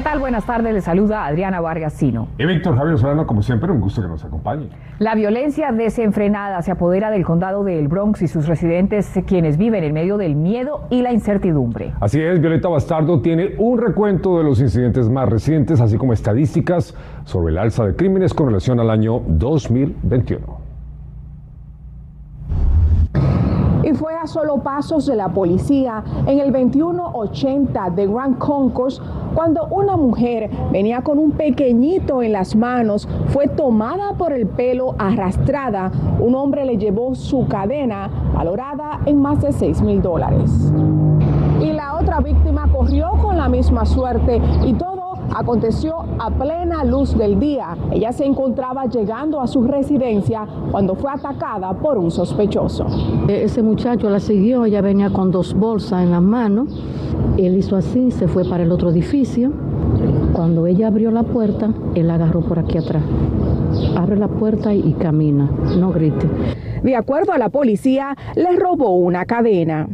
¿Qué tal? Buenas tardes, le saluda Adriana Vargasino. Y Víctor Javier Solano, como siempre, un gusto que nos acompañe. La violencia desenfrenada se apodera del condado del Bronx y sus residentes, quienes viven en medio del miedo y la incertidumbre. Así es, Violeta Bastardo tiene un recuento de los incidentes más recientes, así como estadísticas sobre el alza de crímenes con relación al año 2021. y fue a solo pasos de la policía en el 2180 de Grand Concourse cuando una mujer venía con un pequeñito en las manos, fue tomada por el pelo, arrastrada. Un hombre le llevó su cadena valorada en más de 6 mil dólares. Y la otra víctima corrió con la misma suerte y todo aconteció a plena luz del día. Ella se encontraba llegando a su residencia cuando fue atacada por un sospechoso. Ese muchacho la siguió, ella venía con dos bolsas en las manos. Él hizo así, se fue para el otro edificio. Cuando ella abrió la puerta, él la agarró por aquí atrás. Abre la puerta y camina, no grite. De acuerdo a la policía, le robó una cadena.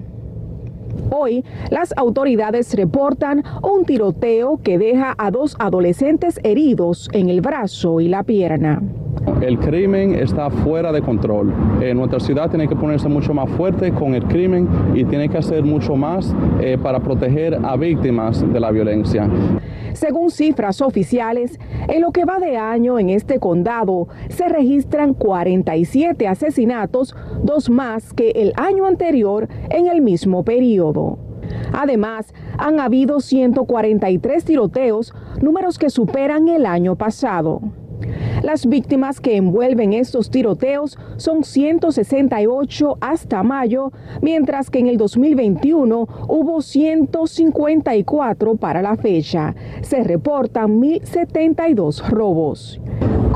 Hoy, las autoridades reportan un tiroteo que deja a dos adolescentes heridos en el brazo y la pierna. El crimen está fuera de control. Eh, nuestra ciudad tiene que ponerse mucho más fuerte con el crimen y tiene que hacer mucho más eh, para proteger a víctimas de la violencia. Según cifras oficiales, en lo que va de año en este condado se registran 47 asesinatos, dos más que el año anterior en el mismo periodo. Además, han habido 143 tiroteos, números que superan el año pasado. Las víctimas que envuelven estos tiroteos son 168 hasta mayo, mientras que en el 2021 hubo 154 para la fecha. Se reportan 1.072 robos.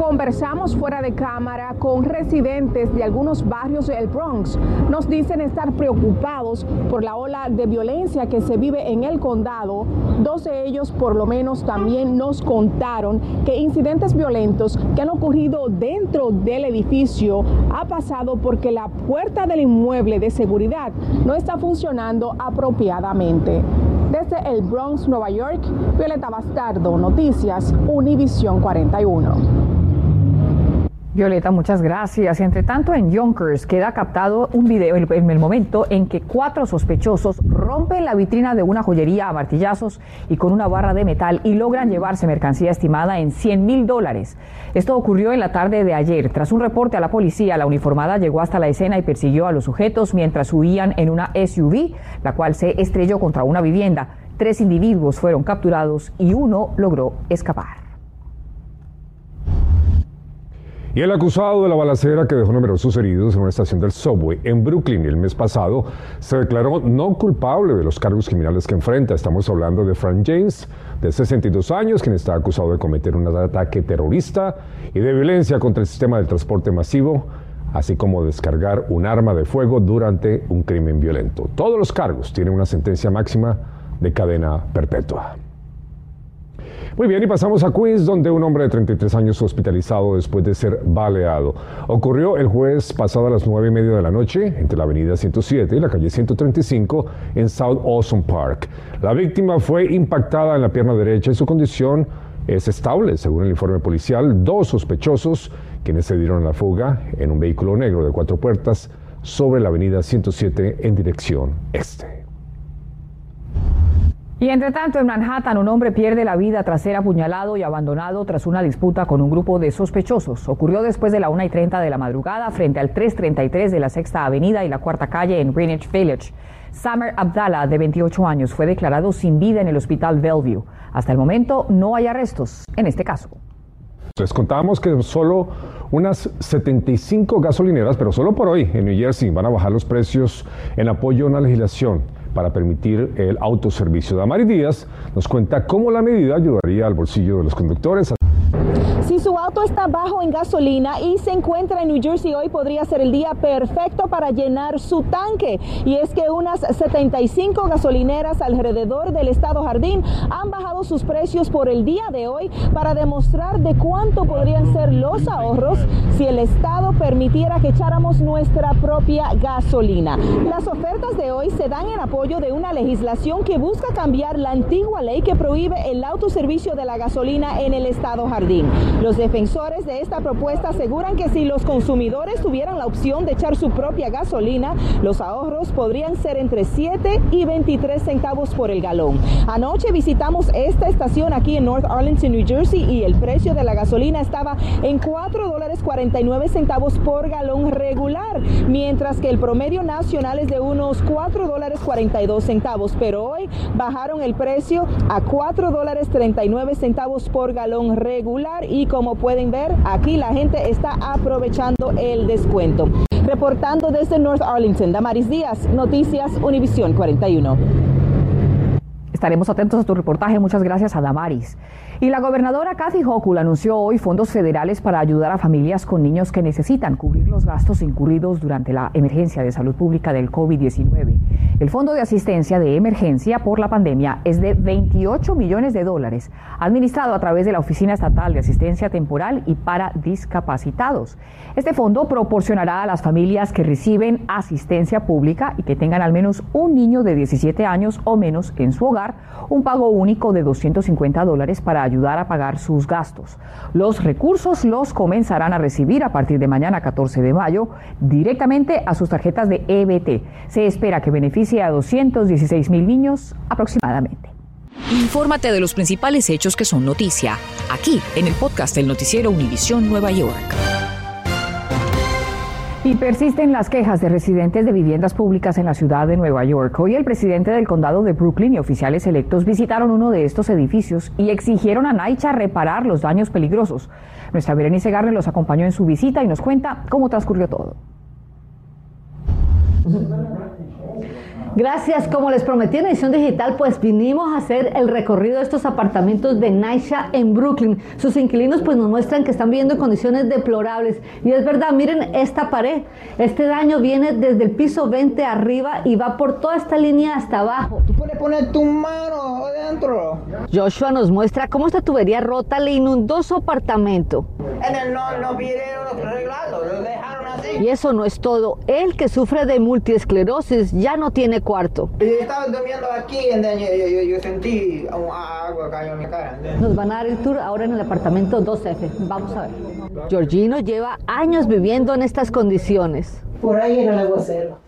Conversamos fuera de cámara con residentes de algunos barrios del Bronx. Nos dicen estar preocupados por la ola de violencia que se vive en el condado. Dos de ellos por lo menos también nos contaron que incidentes violentos que han ocurrido dentro del edificio ha pasado porque la puerta del inmueble de seguridad no está funcionando apropiadamente. Desde el Bronx, Nueva York, Violeta Bastardo, Noticias, Univisión 41. Violeta, muchas gracias. Entre tanto, en Yonkers queda captado un video en el momento en que cuatro sospechosos rompen la vitrina de una joyería a martillazos y con una barra de metal y logran llevarse mercancía estimada en 100 mil dólares. Esto ocurrió en la tarde de ayer. Tras un reporte a la policía, la uniformada llegó hasta la escena y persiguió a los sujetos mientras huían en una SUV, la cual se estrelló contra una vivienda. Tres individuos fueron capturados y uno logró escapar. Y el acusado de la balacera que dejó numerosos heridos en una estación del subway en Brooklyn el mes pasado se declaró no culpable de los cargos criminales que enfrenta. Estamos hablando de Frank James, de 62 años, quien está acusado de cometer un ataque terrorista y de violencia contra el sistema de transporte masivo, así como descargar un arma de fuego durante un crimen violento. Todos los cargos tienen una sentencia máxima de cadena perpetua. Muy bien, y pasamos a Queens, donde un hombre de 33 años hospitalizado después de ser baleado. Ocurrió el jueves pasado a las 9 y media de la noche entre la avenida 107 y la calle 135 en South Awesome Park. La víctima fue impactada en la pierna derecha y su condición es estable, según el informe policial. Dos sospechosos, quienes se dieron a la fuga en un vehículo negro de cuatro puertas sobre la avenida 107 en dirección este. Y entre tanto, en Manhattan, un hombre pierde la vida tras ser apuñalado y abandonado tras una disputa con un grupo de sospechosos. Ocurrió después de la 1 y 30 de la madrugada frente al 333 de la Sexta Avenida y la Cuarta Calle en Greenwich Village. Samer Abdallah, de 28 años, fue declarado sin vida en el hospital Bellevue. Hasta el momento no hay arrestos en este caso. Les contamos que solo unas 75 gasolineras, pero solo por hoy en New Jersey, van a bajar los precios en apoyo a una legislación para permitir el autoservicio. Damari Díaz nos cuenta cómo la medida ayudaría al bolsillo de los conductores. Su auto está bajo en gasolina y se encuentra en New Jersey hoy, podría ser el día perfecto para llenar su tanque. Y es que unas 75 gasolineras alrededor del estado Jardín han bajado sus precios por el día de hoy para demostrar de cuánto podrían ser los ahorros si el estado permitiera que echáramos nuestra propia gasolina. Las ofertas de hoy se dan en apoyo de una legislación que busca cambiar la antigua ley que prohíbe el autoservicio de la gasolina en el estado Jardín. Defensores de esta propuesta aseguran que si los consumidores tuvieran la opción de echar su propia gasolina, los ahorros podrían ser entre 7 y 23 centavos por el galón. Anoche visitamos esta estación aquí en North Arlington, New Jersey y el precio de la gasolina estaba en 4 dólares 49 centavos por galón regular, mientras que el promedio nacional es de unos 4 dólares 42 centavos, pero hoy bajaron el precio a 4 dólares 39 centavos por galón regular y como pueden ver, aquí la gente está aprovechando el descuento. Reportando desde North Arlington, Damaris Díaz, Noticias Univisión 41. Estaremos atentos a tu reportaje. Muchas gracias a Damaris. Y la gobernadora Kathy Hochul anunció hoy fondos federales para ayudar a familias con niños que necesitan cubrir los gastos incurridos durante la emergencia de salud pública del COVID-19. El Fondo de Asistencia de Emergencia por la pandemia es de 28 millones de dólares, administrado a través de la Oficina Estatal de Asistencia Temporal y para Discapacitados. Este fondo proporcionará a las familias que reciben asistencia pública y que tengan al menos un niño de 17 años o menos en su hogar un pago único de 250 dólares para ayudar a pagar sus gastos. Los recursos los comenzarán a recibir a partir de mañana 14 de mayo directamente a sus tarjetas de EBT. Se espera que beneficie a 216 mil niños aproximadamente. Infórmate de los principales hechos que son noticia, aquí en el podcast del noticiero Univisión Nueva York. Y persisten las quejas de residentes de viviendas públicas en la ciudad de Nueva York. Hoy el presidente del condado de Brooklyn y oficiales electos visitaron uno de estos edificios y exigieron a Naicha reparar los daños peligrosos. Nuestra Berenice Garre los acompañó en su visita y nos cuenta cómo transcurrió todo. Gracias, como les prometí en edición digital, pues vinimos a hacer el recorrido de estos apartamentos de Naisha en Brooklyn. Sus inquilinos pues nos muestran que están viviendo en condiciones deplorables. Y es verdad, miren esta pared. Este daño viene desde el piso 20 arriba y va por toda esta línea hasta abajo. ¿Tú puedes poner tu mano adentro? Joshua nos muestra cómo esta tubería rota le inundó su apartamento. En el no, no pidieron arreglarlo, lo dejaron. Y eso no es todo. Él que sufre de multiesclerosis ya no tiene cuarto. Yo estaba durmiendo aquí y yo, yo, yo, sentí agua cayó en mi cara. Nos van a dar el tour ahora en el apartamento 2F. Vamos a ver. Georgino lleva años viviendo en estas condiciones. Por ahí era el aguacero.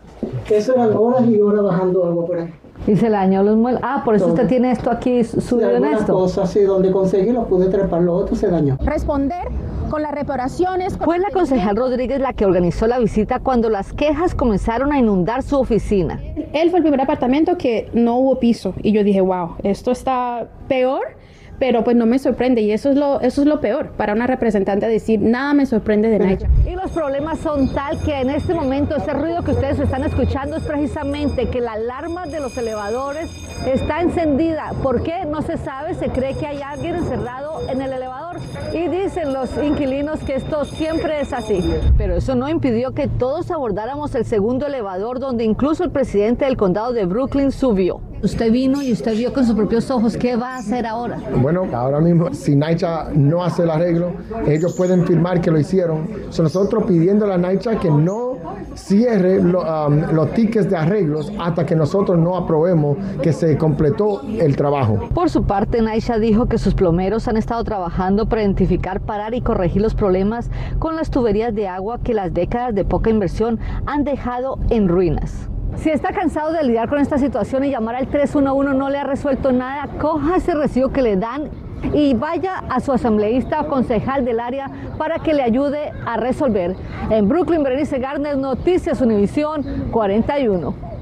Eso eran horas y horas bajando agua por ahí. Y se le dañó los muebles. Ah, por eso usted tiene esto aquí subido en esto. cosas así, donde conseguí lo pude trepar, lo otro se dañó. Responder con las reparaciones. Fue la concejal Rodríguez la que organizó la visita cuando las quejas comenzaron a inundar su oficina. Él fue el primer apartamento que no hubo piso y yo dije, wow, esto está peor pero pues no me sorprende y eso es lo, eso es lo peor para una representante decir nada me sorprende de Naicha. Y los problemas son tal que en este momento ese ruido que ustedes están escuchando es precisamente que la alarma de los elevadores está encendida. ¿Por qué? No se sabe, se cree que hay alguien encerrado en el elevador y dicen los inquilinos que esto siempre es así. Pero eso no impidió que todos abordáramos el segundo elevador donde incluso el presidente del condado de Brooklyn subió. Usted vino y usted vio con sus propios ojos qué va a hacer ahora. Bueno, ahora mismo, si Naicha no hace el arreglo, ellos pueden firmar que lo hicieron. So, nosotros pidiendo a Naicha que no cierre um, los tickets de arreglos hasta que nosotros no aprobemos que se completó el trabajo. Por su parte, Naisha dijo que sus plomeros han estado trabajando para identificar, parar y corregir los problemas con las tuberías de agua que las décadas de poca inversión han dejado en ruinas. Si está cansado de lidiar con esta situación y llamar al 311 no le ha resuelto nada, coja ese recibo que le dan y vaya a su asambleísta o concejal del área para que le ayude a resolver. En Brooklyn, Berenice Garner, Noticias Univisión 41.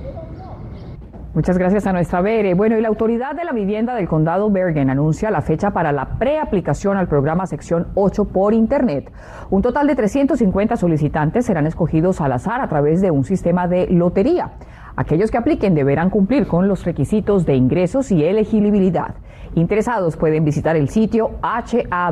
Muchas gracias a nuestra Bere. Bueno, y la autoridad de la vivienda del condado Bergen anuncia la fecha para la preaplicación al programa Sección 8 por Internet. Un total de 350 solicitantes serán escogidos al azar a través de un sistema de lotería. Aquellos que apliquen deberán cumplir con los requisitos de ingresos y elegibilidad. Interesados pueden visitar el sitio habcnj.org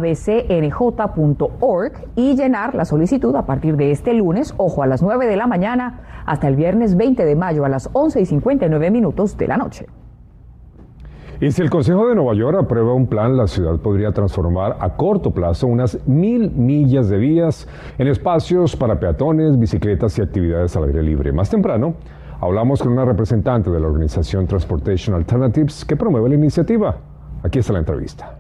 y llenar la solicitud a partir de este lunes, ojo, a las 9 de la mañana, hasta el viernes 20 de mayo a las 11 y 59 minutos de la noche. Y si el Consejo de Nueva York aprueba un plan, la ciudad podría transformar a corto plazo unas mil millas de vías en espacios para peatones, bicicletas y actividades al aire libre. Más temprano, hablamos con una representante de la organización Transportation Alternatives que promueve la iniciativa. Aquí está la entrevista.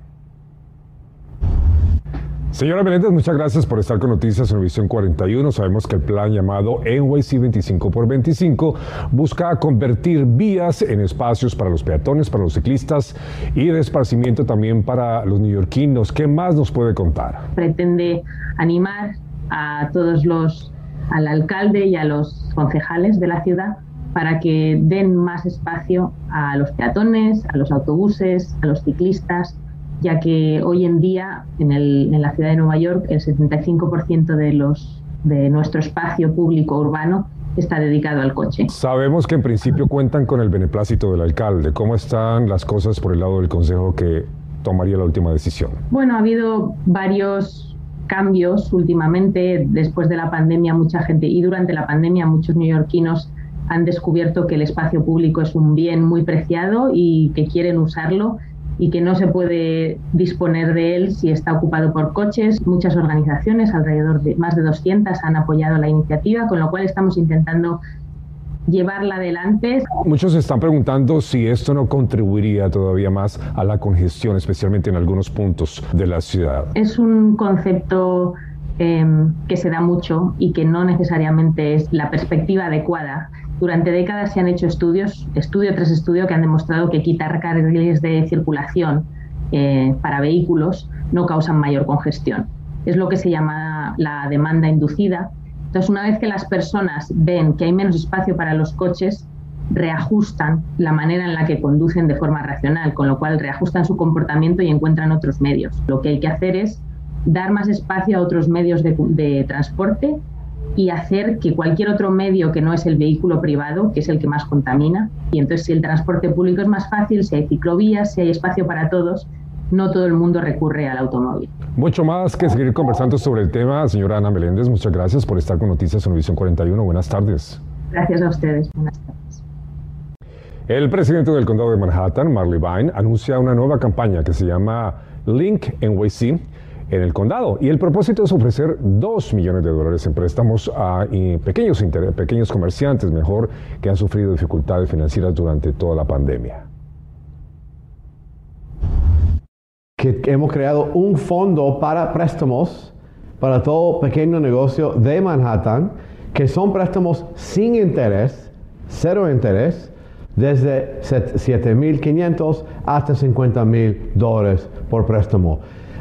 Señora Menéndez, muchas gracias por estar con Noticias Univisión 41. Sabemos que el plan llamado NYC 25 por 25 busca convertir vías en espacios para los peatones, para los ciclistas y de esparcimiento también para los neoyorquinos. ¿Qué más nos puede contar? Pretende animar a todos los, al alcalde y a los concejales de la ciudad para que den más espacio a los peatones, a los autobuses, a los ciclistas, ya que hoy en día en, el, en la ciudad de Nueva York el 75% de, los, de nuestro espacio público urbano está dedicado al coche. Sabemos que en principio cuentan con el beneplácito del alcalde. ¿Cómo están las cosas por el lado del Consejo que tomaría la última decisión? Bueno, ha habido varios cambios últimamente. Después de la pandemia, mucha gente, y durante la pandemia, muchos neoyorquinos han descubierto que el espacio público es un bien muy preciado y que quieren usarlo y que no se puede disponer de él si está ocupado por coches. Muchas organizaciones, alrededor de más de 200, han apoyado la iniciativa, con lo cual estamos intentando llevarla adelante. Muchos se están preguntando si esto no contribuiría todavía más a la congestión, especialmente en algunos puntos de la ciudad. Es un concepto eh, que se da mucho y que no necesariamente es la perspectiva adecuada durante décadas se han hecho estudios, estudio tras estudio, que han demostrado que quitar carriles de circulación eh, para vehículos no causan mayor congestión. Es lo que se llama la demanda inducida. Entonces, una vez que las personas ven que hay menos espacio para los coches, reajustan la manera en la que conducen de forma racional, con lo cual reajustan su comportamiento y encuentran otros medios. Lo que hay que hacer es dar más espacio a otros medios de, de transporte y hacer que cualquier otro medio que no es el vehículo privado, que es el que más contamina, y entonces si el transporte público es más fácil, si hay ciclovías, si hay espacio para todos, no todo el mundo recurre al automóvil. Mucho más que seguir conversando sobre el tema, señora Ana Meléndez, muchas gracias por estar con Noticias Univisión 41. Buenas tardes. Gracias a ustedes. Buenas tardes. El presidente del condado de Manhattan, Marley Vine, anuncia una nueva campaña que se llama Link NYC en el condado. Y el propósito es ofrecer 2 millones de dólares en préstamos a pequeños, pequeños comerciantes, mejor, que han sufrido dificultades financieras durante toda la pandemia. Que hemos creado un fondo para préstamos para todo pequeño negocio de Manhattan, que son préstamos sin interés, cero interés, desde 7.500 hasta 50.000 dólares por préstamo.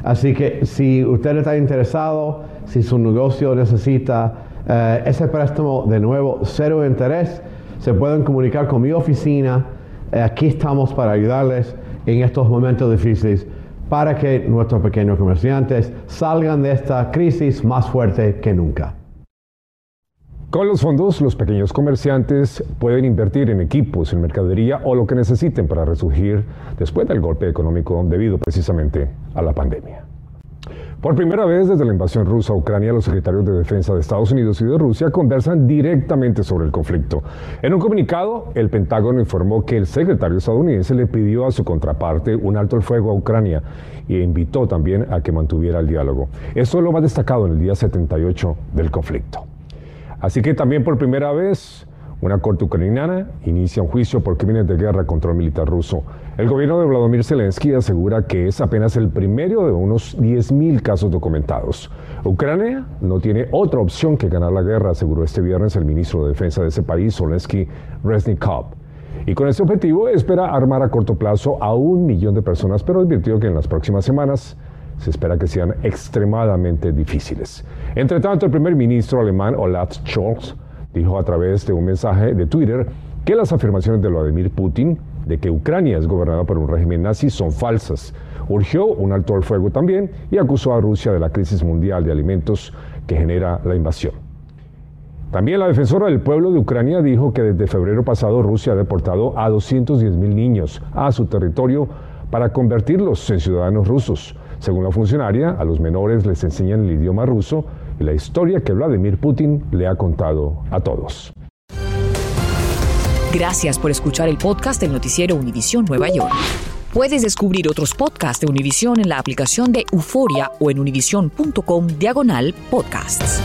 Así que si usted está interesado, si su negocio necesita eh, ese préstamo de nuevo, cero interés, se pueden comunicar con mi oficina. Eh, aquí estamos para ayudarles en estos momentos difíciles para que nuestros pequeños comerciantes salgan de esta crisis más fuerte que nunca. Con los fondos, los pequeños comerciantes pueden invertir en equipos, en mercadería o lo que necesiten para resurgir después del golpe económico debido precisamente a la pandemia. Por primera vez desde la invasión rusa a Ucrania, los secretarios de Defensa de Estados Unidos y de Rusia conversan directamente sobre el conflicto. En un comunicado, el Pentágono informó que el secretario estadounidense le pidió a su contraparte un alto el fuego a Ucrania e invitó también a que mantuviera el diálogo. Esto es lo más destacado en el día 78 del conflicto. Así que también por primera vez una corte ucraniana inicia un juicio por crímenes de guerra contra el militar ruso. El gobierno de Vladimir Zelensky asegura que es apenas el primero de unos 10.000 casos documentados. Ucrania no tiene otra opción que ganar la guerra, aseguró este viernes el ministro de Defensa de ese país, Zelensky Reznikov. Y con este objetivo espera armar a corto plazo a un millón de personas, pero advirtió que en las próximas semanas se espera que sean extremadamente difíciles. Entre tanto, el primer ministro alemán Olaf Scholz dijo a través de un mensaje de Twitter que las afirmaciones de Vladimir Putin de que Ucrania es gobernada por un régimen nazi son falsas. Urgió un alto al fuego también y acusó a Rusia de la crisis mundial de alimentos que genera la invasión. También la defensora del pueblo de Ucrania dijo que desde febrero pasado Rusia ha deportado a 210 mil niños a su territorio para convertirlos en ciudadanos rusos. Según la funcionaria, a los menores les enseñan el idioma ruso y la historia que Vladimir Putin le ha contado a todos. Gracias por escuchar el podcast del noticiero Univisión Nueva York. Puedes descubrir otros podcasts de Univisión en la aplicación de Euforia o en univision.com diagonal podcasts.